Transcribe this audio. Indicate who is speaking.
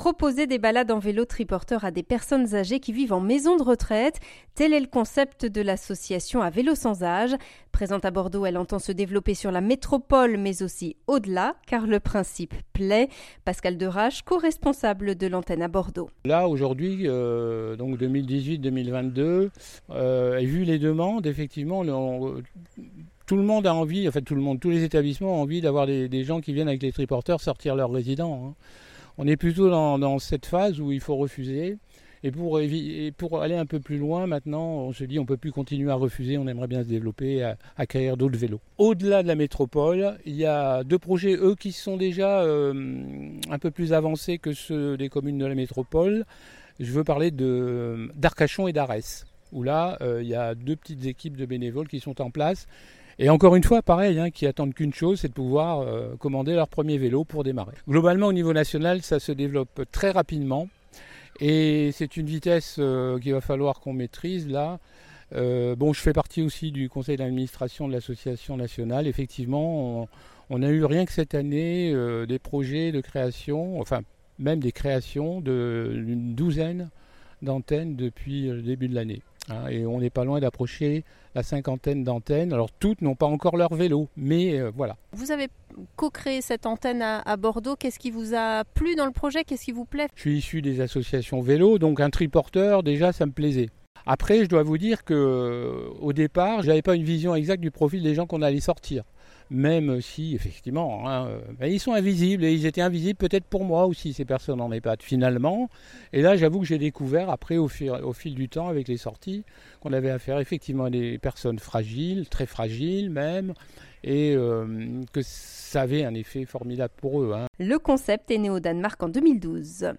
Speaker 1: proposer des balades en vélo triporteur à des personnes âgées qui vivent en maison de retraite. Tel est le concept de l'association à vélo sans âge. Présente à Bordeaux, elle entend se développer sur la métropole, mais aussi au-delà, car le principe plaît. Pascal Derache, co-responsable de l'antenne à Bordeaux.
Speaker 2: Là, aujourd'hui, euh, donc 2018-2022, euh, et vu les demandes, effectivement, tout le monde a envie, en fait tout le monde, tous les établissements ont envie d'avoir des, gens qui viennent avec les triporteurs sortir leurs résidents. Hein. On est plutôt dans, cette phase où il faut refuser. Et pour, aller un peu plus loin, maintenant, on se dit on ne peut plus continuer à refuser, on aimerait bien se développer, à, acquérir d'autres vélos. Au-delà de la métropole, il y a deux projets, eux, qui sont déjà euh, un peu plus avancés que ceux des communes de la métropole. Je veux parler d'Arcachon et d'Arès, où là, euh, il y a deux petites équipes de bénévoles qui sont en place et encore une fois, pareil, hein, qui attendent qu'une chose, c'est de pouvoir euh, commander leur premier vélo pour démarrer. Globalement, au niveau national, ça se développe très rapidement. Et c'est une vitesse euh, qu'il va falloir qu'on maîtrise là. Bon, je fais partie aussi du conseil d'administration de l'association nationale. Effectivement, on, a eu rien que cette année des projets de création, enfin même des créations d'une douzaine d'antennes depuis le début de l'année. Hein, et on n'est pas loin d'approcher la cinquantaine d'antennes. Alors toutes n'ont pas encore leur vélo, mais euh, voilà.
Speaker 1: Vous avez co-créé cette antenne à, Bordeaux. Qu'est-ce qui vous a plu dans le projet? Qu'est-ce qui vous plaît?
Speaker 2: Je suis issu des associations vélo, donc un triporteur, déjà, ça me plaisait. Après, je dois vous dire que euh, au départ, je n'avais pas une vision exacte du profil des gens qu'on allait sortir même si effectivement hein, euh, ben, ils sont invisibles et ils étaient invisibles peut-être pour moi aussi ces personnes en EHPAD finalement et là j'avoue que j'ai découvert après au fil, au fil, du temps avec les sorties qu'on avait affaire effectivement à des personnes fragiles très fragiles même et euh, que ça avait un effet formidable pour eux. Hein.
Speaker 1: Le concept est né au Danemark en 2012.